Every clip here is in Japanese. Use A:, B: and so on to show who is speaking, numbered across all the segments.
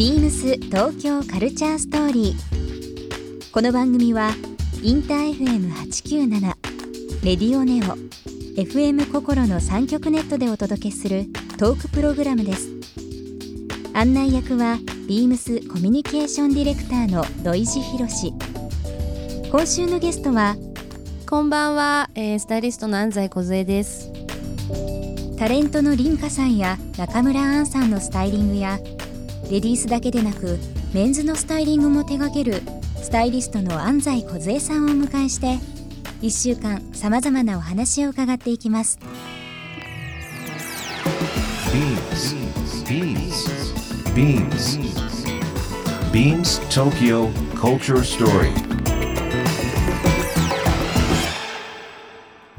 A: ビームス東京カルチャーストーリー。この番組はインター FM897 レディオネオ FM 心の三極ネットでお届けするトークプログラムです。案内役はビームスコミュニケーションディレクターの土井博志。今週のゲストは
B: こんばんは、えー、スタイリストの安西梢です。
A: タレントの凛花さんや中村アンさんのスタイリングやレディースだけでなくメンズのスタイリングも手掛けるスタイリストの安西梢さんを迎えして1週間さまざまなお話を伺っていきます「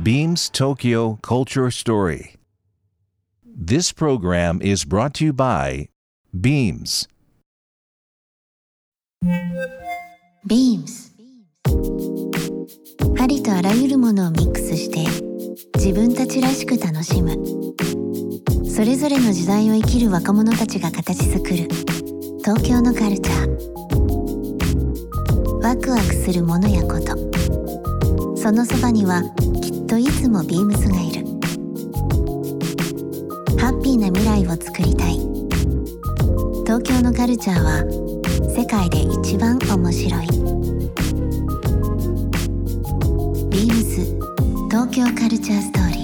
C: BeamsTokyoCultureStory」This program is brought to you by Beams.
D: Beams. ありとあらゆるものをミックスして自分たちらしく楽しむ。それぞれの時代を生きる若者たちが形作る。東京のカルチャー。ワクワクするものやこと。そのそばにはきっといつもビームスがいる。ハッピーな未来をつくり東京のカルチャーは世界で一番面白い。ビームス東京カルチャーストーリー。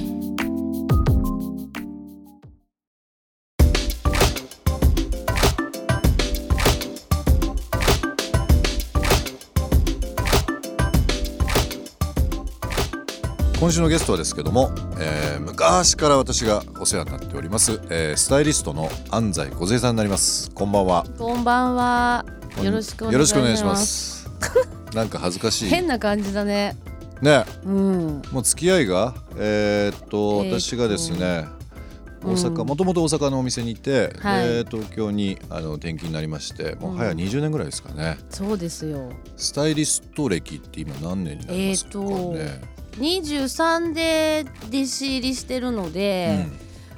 E: 今週のゲストはですけども、えー昔から私がお世話になっております、えースタイリストの安西梢さんになりますこんばんは
B: こんばんは。よろしくお願いします。
E: なんか恥ずかしい
B: 変な感じだね。
E: ね
B: うん。
E: もう付き合いがえーっと私がですね大
B: うん。
E: 阪もともと大阪のお店にいて、
B: はい。
E: で東京にあの転勤になりましてもう早
B: うん。
E: 20年ぐらいですかね、
B: そうですよ。
E: スタイリスト歴って今何年になりますかね、
B: え二十三で弟子入りしてるので、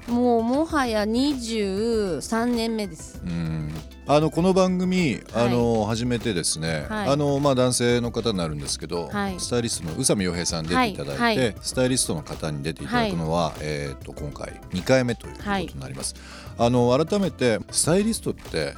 B: もうもはや二十三年目です。
E: うんうんあのこの番組、あの初めてですね、
B: はい。
E: あのまあ男性の方になるんですけど、
B: はい。
E: スタイリストの宇佐美洋平さん出ていただいて、スタイリストの方に出ていただくのは、えっ、と今回2回目ということになります。あの改めてスタイリストって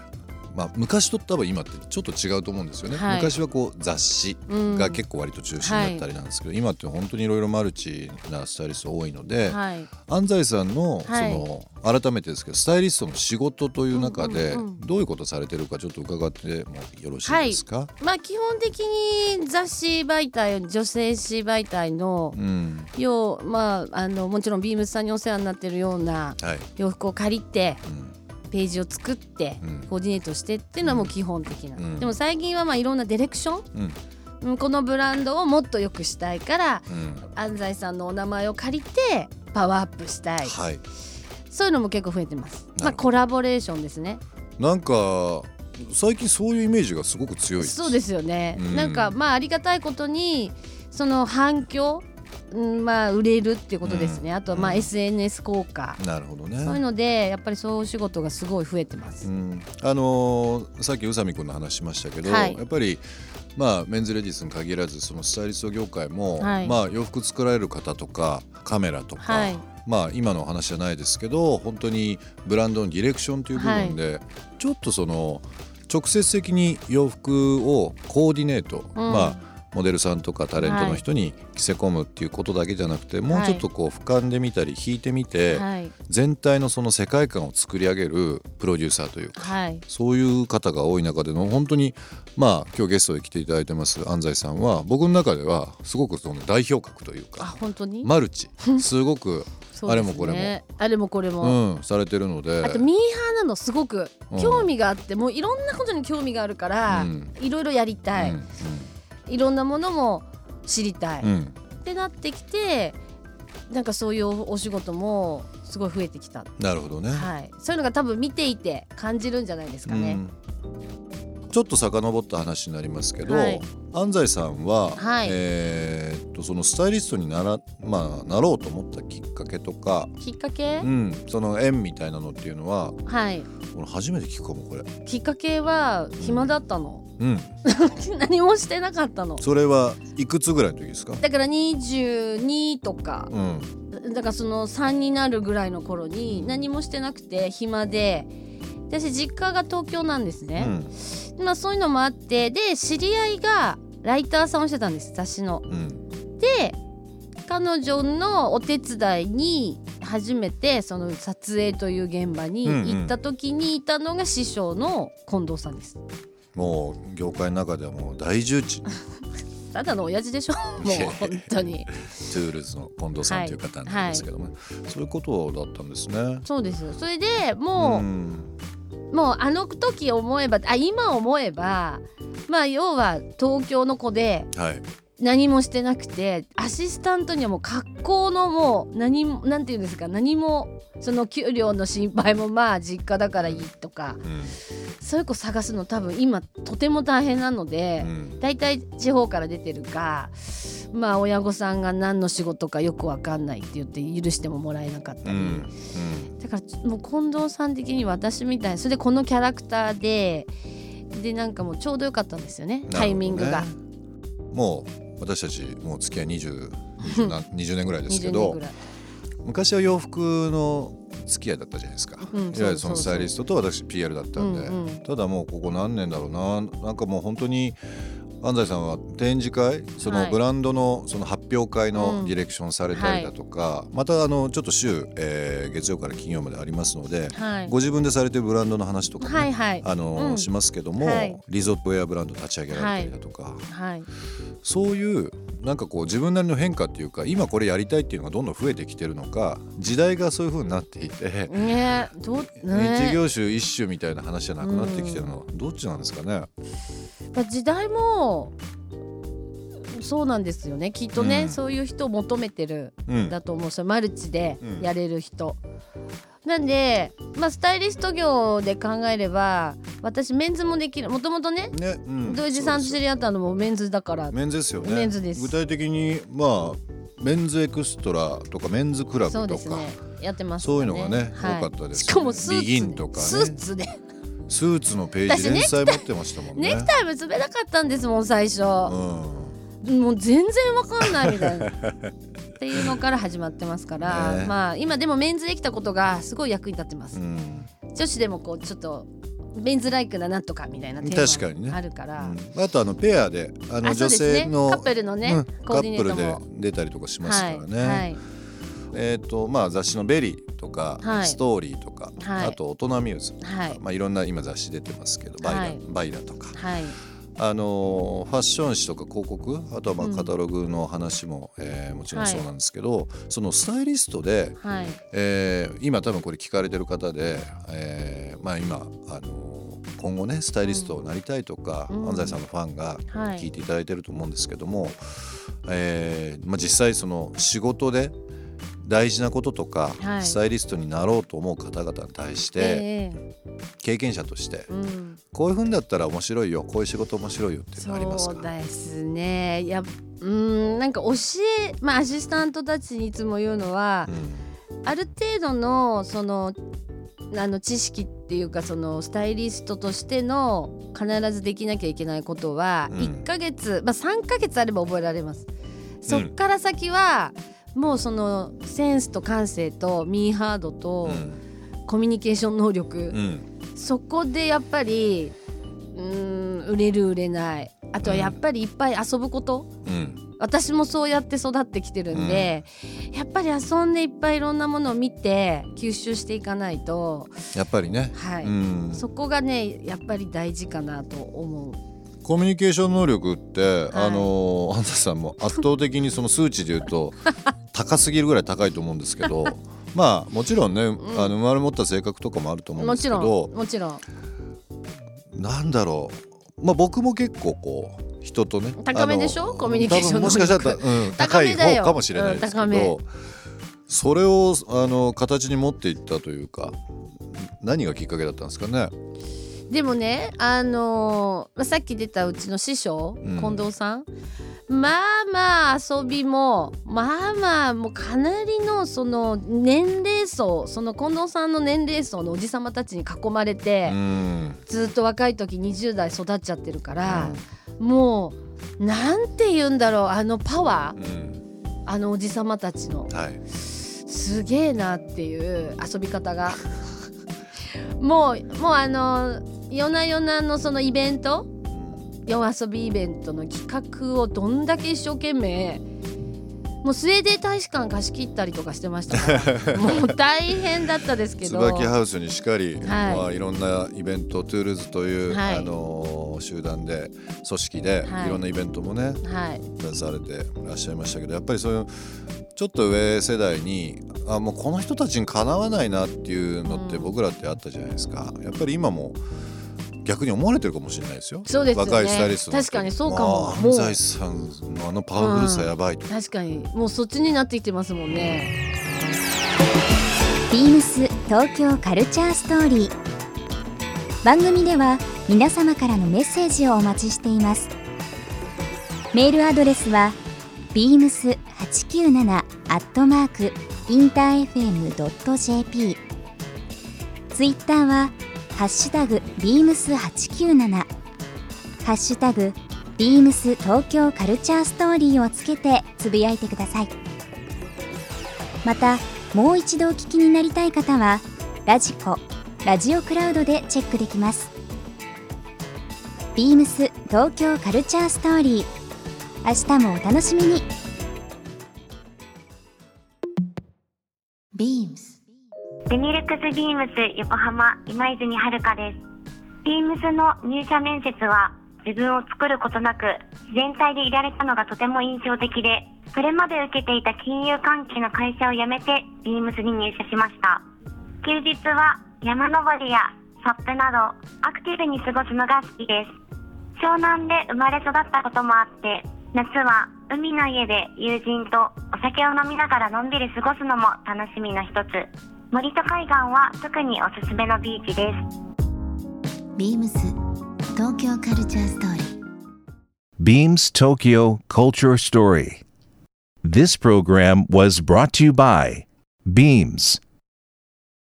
E: まあ昔と多分今ってちょっと違うと思うんですよね。
B: はい。
E: 昔はこう雑誌
B: うん。
E: が結構割と中心だったりなんですけど、今って本当にいろいろマルチなスタイリスト多いので、
B: はい。
E: 安西さんの,、
B: はい。
E: その改めてですけどスタイリストの仕事という中で、
B: うんうんうん。
E: どういうことされてるかちょっと伺ってもよろしいですか、
B: まあ基本的に雑誌媒体女性誌媒体の
E: うん。
B: ようまああのもちろんビームスさんにお世話になってるような
E: はい。
B: 洋服を借りて
E: うん
B: ページを作って
E: うん。
B: コーディネートしてっていうのはもう基本的な、
E: うん。
B: でも最近はまあいろんなディレクション。
E: うん。
B: うんこのブランドをもっと良くしたいから
E: うん。
B: 安西さんのお名前を借りてパワーアップしたい、
E: はい。
B: そういうのも結構増えてます。まあコラボレーションですね。
E: なんか最近そういうイメージがすごく強い
B: そうですよね、
E: うん。
B: なんかまあありがたいことにその反響うんまあ売れるっていうことですね、
E: うん。
B: あとまあ
E: うん。
B: SNS 効果、
E: なるほどね。
B: そういうのでやっぱりそういう仕事がすごい増えてます、
E: うん、あのーさっき宇佐美君の話しましたけど、
B: はい。
E: やっぱりまあメンズレディースに限らずそのスタイリスト業界も、
B: はい。
E: まあ洋服作られる方とかカメラとか、
B: はい。
E: まあ今の話じゃないですけど本当にブランドのディレクションという部分で、ちょっとその直接的に洋服をコーディネート、
B: うん。
E: まあモデルさんとかタレントの人に着せ込むっていうことだけじゃなくて、もうちょっとこう俯瞰で見たり引いてみて、
B: はい。
E: 全体のその世界観を作り上げるプロデューサーというか、
B: はい。
E: そういう方が多い中での本当にまあ今日ゲストで来ていただいてます安西さんは僕の中ではすごくその代表格という
B: あ
E: か
B: 本当に、
E: マルチ。すごく、
B: ね。
E: あれもこれも。
B: あれもこれも、
E: うん、されてるので。
B: あとミーハーなのすごく
E: うん。
B: 興味があって、もういろんなことに興味があるから、
E: うん。
B: いろいろやりたい、
E: うん
B: いろんなものも知りたい、
E: うん。うん
B: ってなってきてなんかそういうお仕事もすごい増えてきた、
E: なるほどね、
B: はい、そういうのが多分見ていて感じるんじゃないですかね。
E: うんちょっと遡った話になりますけど、
B: はい。
E: 安西さんは、
B: はい。
E: えーっとそのスタイリストになら、まあ、なろうと思ったきっかけとか、
B: きっかけ？
E: う、ん、その縁みたいなのっていうのは
B: はい。
E: 俺初めて聞くかもこれ。
B: きっかけは暇だったの、
E: うん、
B: 何もしてなかったの？
E: それはいくつぐらいの時ですか、
B: だから22とか。
E: うん。
B: だからその3になるぐらいの頃に何もしてなくて暇で私実家が東京なんです
E: う
B: ね、
E: ん
B: まあそういうのもあってで知り合いがライターさんをしてたんです雑誌の。
E: うん。
B: で彼女のお手伝いに初めてその撮影という現場に行った時にいたのが師匠の近藤さんです。
E: もう業界の中ではもう大重鎮
B: ただの親父でしょ？もう本当に。
E: トゥールズの近藤さんという方なんですけども、そういうことだったんですね。
B: そうですそれでもう、
E: ん
B: もうあの時思えばあ今思えばまあ要は東京の子で
E: はい、
B: 何もしてなくてアシスタントにはもう格好のもう何もなんていうんですか何もその給料の心配もまあ実家だからいいとか
E: うん。
B: そういう子探すの多分今とても大変なので
E: うん。
B: 大体地方から出てるかまあ親御さんが何の仕事かよくわかんないって言って許してももらえなかったり、
E: うん
B: だからもう近藤さん的に私みたいそれでこのキャラクターででなんかもうちょうどよかったんですよね。
E: うん
B: タイミングが。
E: もう私たちもう付き合い 20, 20, な20年ぐらいですけ
B: 20年
E: ど昔は洋服の付き合いだったじゃないですか、
B: うん
E: いわゆるそのスタイリストと私 PR だったんで、
B: うんうん。
E: ただもうここ何年だろうな。なんかもう本当に安西さんは展示会その
B: はい。
E: ブランドのその発表会
B: うん。
E: のディレクションされたりだとか、またあのちょっと週、えー月曜から金曜までありますので、
B: はい。
E: ご自分でされてるブランドの話とかね、あの
B: うん。
E: しますけども、
B: はい。
E: リゾットウェアブランド立ち上げられたりだとか、
B: はい。
E: そういうなんかこう自分なりの変化っていうか今これやりたいっていうのがどんどん増えてきてるのか時代がそういう風になっていて、
B: ねえどう
E: 一
B: ね
E: 業種一種みたいな話じゃなくなってきてるのはどっちなんですかね？
B: まあ時代もそうなんですよね。きっとね、
E: うん。
B: そういう人を求めてる
E: うん。
B: だと思うそれマルチで
E: うん。
B: やれる人、なんで、まあ、スタイリスト業で考えれば私メンズもできる。もともとね
E: ね、うん。
B: 土井さんと知り合ったのもメンズだから。
E: メンズですよね。
B: メンズです。
E: 具体的にまあメンズエクストラとかメンズクラブとか。
B: そうですね。やってます
E: そういうのがね
B: はい。
E: 多かったですよね。
B: しかもスーツ、ね。スーツで
E: スーツのページ連載持ってましたもんね。
B: ネクタイ結べなかったんですもん最初、
E: うん、
B: もう全然わかんないみたいな。っていうのから始まってますから、
E: ね。
B: まあ今でもメンズできたことがすごい役に立ってます、
E: うん。
B: 女子でもこうちょっとメンズライクななんとかみたいなテ
E: 確かにね。
B: ーマあるから、
E: うん。あとあのペアであの女性の
B: カップルのね、
E: うん。
B: コーディネートも。
E: で出たりとかしますからね。
B: はい。はい
E: えっ、とまあ雑誌の VERY とか、
B: はい。
E: STORY とか、
B: はい。
E: あとオトナミューズとか、
B: はい。
E: まあいろんな今雑誌出てますけど、 BAILA、
B: はい
E: BAILA とか、
B: はい。
E: あのーファッション誌とか広告、あとはまあ
B: うん。
E: カタログの話も、えーもちろんそうなんですけど、そのスタイリストで、
B: はい。
E: えー今多分これ聞かれてる方で、えーまあ今あのー今後ねスタイリストになりたいとか、
B: うん。
E: 安西さんのファンが
B: はい。
E: 聞いていただいてると思うんですけども、えーまあ、実際その仕事で大事なこととか、
B: はい。
E: スタイリストになろうと思う方々に対して、
B: ええ
E: 経験者として
B: うん。
E: こういうふうだったら面白いよこういう仕事面白いよっていうのありますか？
B: そうですね。いやうーんなんか教えまあアシスタントたちにいつも言うのは、ある程度のそのあの知識っていうかそのスタイリストとしての必ずできなきゃいけないことは
E: うん。
B: 1ヶ月、まあ3ヶ月あれば覚えられます。そっから先はもうそのセンスと感性とミーハード
E: う
B: と
E: ん。
B: コミュニケーション能力、
E: うん。
B: そこでやっぱりうーん売れる売れない。あとはやっぱりいっぱい遊ぶこと、
E: うん。
B: 私もそうやって育ってきてるんで、やっぱり遊んでいっぱいいろんなものを見て吸収していかないと、
E: やっぱりね、
B: はい。
E: うん、
B: そこがねやっぱり大事かなと思う。
E: コミュニケーション能力って、
B: はい。
E: あの安西さんも圧倒的にその数値で言うと 高すぎるぐらい高いと思うんですけど まあもちろんね、あの生まれ持った性格とかもあると思うんですけ
B: もちろ
E: ど
B: んもちろん。
E: なんだろう。まあ僕も結構こう人とね
B: 高めでしょ？コミュニケーション
E: もしかしたら、うん、高い方かもしれないですけど、
B: うん
E: それをあの形に持っていったというか何がきっかけだったんですかね？
B: でもねあのー、さっき出たうちの師匠、うん、近藤さんまあまあ遊びもまあまあもうかなりのその年齢層その近藤さんの年齢層のおじさまたちに囲まれて、ずっと若い時20代育っちゃってるから、うん、もうなんて言うんだろうあのパワー、うん、あのおじさまたちの、はい、すげえなっていう遊び方が。もうもうあの夜な夜なのそのイベント夜遊びイベントの企画をどんだけ一生懸命もうスウェーデン大使館貸し切ったりとかしてました もう大変だったですけど。
E: 椿ハウスにしかり、はい。まあ、いろんなイベントトゥールーズという、はい、あの集団で組織で、はい、いろんなイベントもね、はい、携われていらっしゃいましたけどやっぱりそういうちょっと上世代にあもうこの人たちにかなわないなっていうのって僕らってあったじゃないですか。やっぱり今も逆に思われてるかもしれないですよ。
B: そうです、ね、
E: 若いスタイリスト
B: 確かにそうかも。
E: 安西さんのあのパワフルさやばい、うん、
B: 確かにもうそっちになってきてますもんね。
A: ビームス東京カルチャーストーリー番組では皆様からのメッセージをお待ちしています。メールアドレスは beams897 アットマークインター FM.jp ツイッターはハッシュタグビームス897ハッシュタグビームス東京カルチャーストーリーをつけてつぶやいてください。またもう一度お聞きになりたい方はラジコラジオクラウドでチェックできます。ビームス東京カルチャーストーリー。明日もお楽しみに。
F: ビームス。ベニルクスビームス横浜今泉遥です。ビームスの入社面接は自分を作ることなく自然体でいられたのがとても印象的でそれまで受けていた金融関係の会社を辞めてビームスに入社しました。休日は山登りやサップなどアクティブに過ごすのが好きです。湘南で生まれ育ったこともあって夏は海の家で友人とお酒を飲みながらのんびり過ごすのも楽しみの一つ。森と海岸は特におすすめのビーチです
D: ビームス東京カルチャーストーリー
C: Beams Tokyo Culture Story This program was brought to you by Beams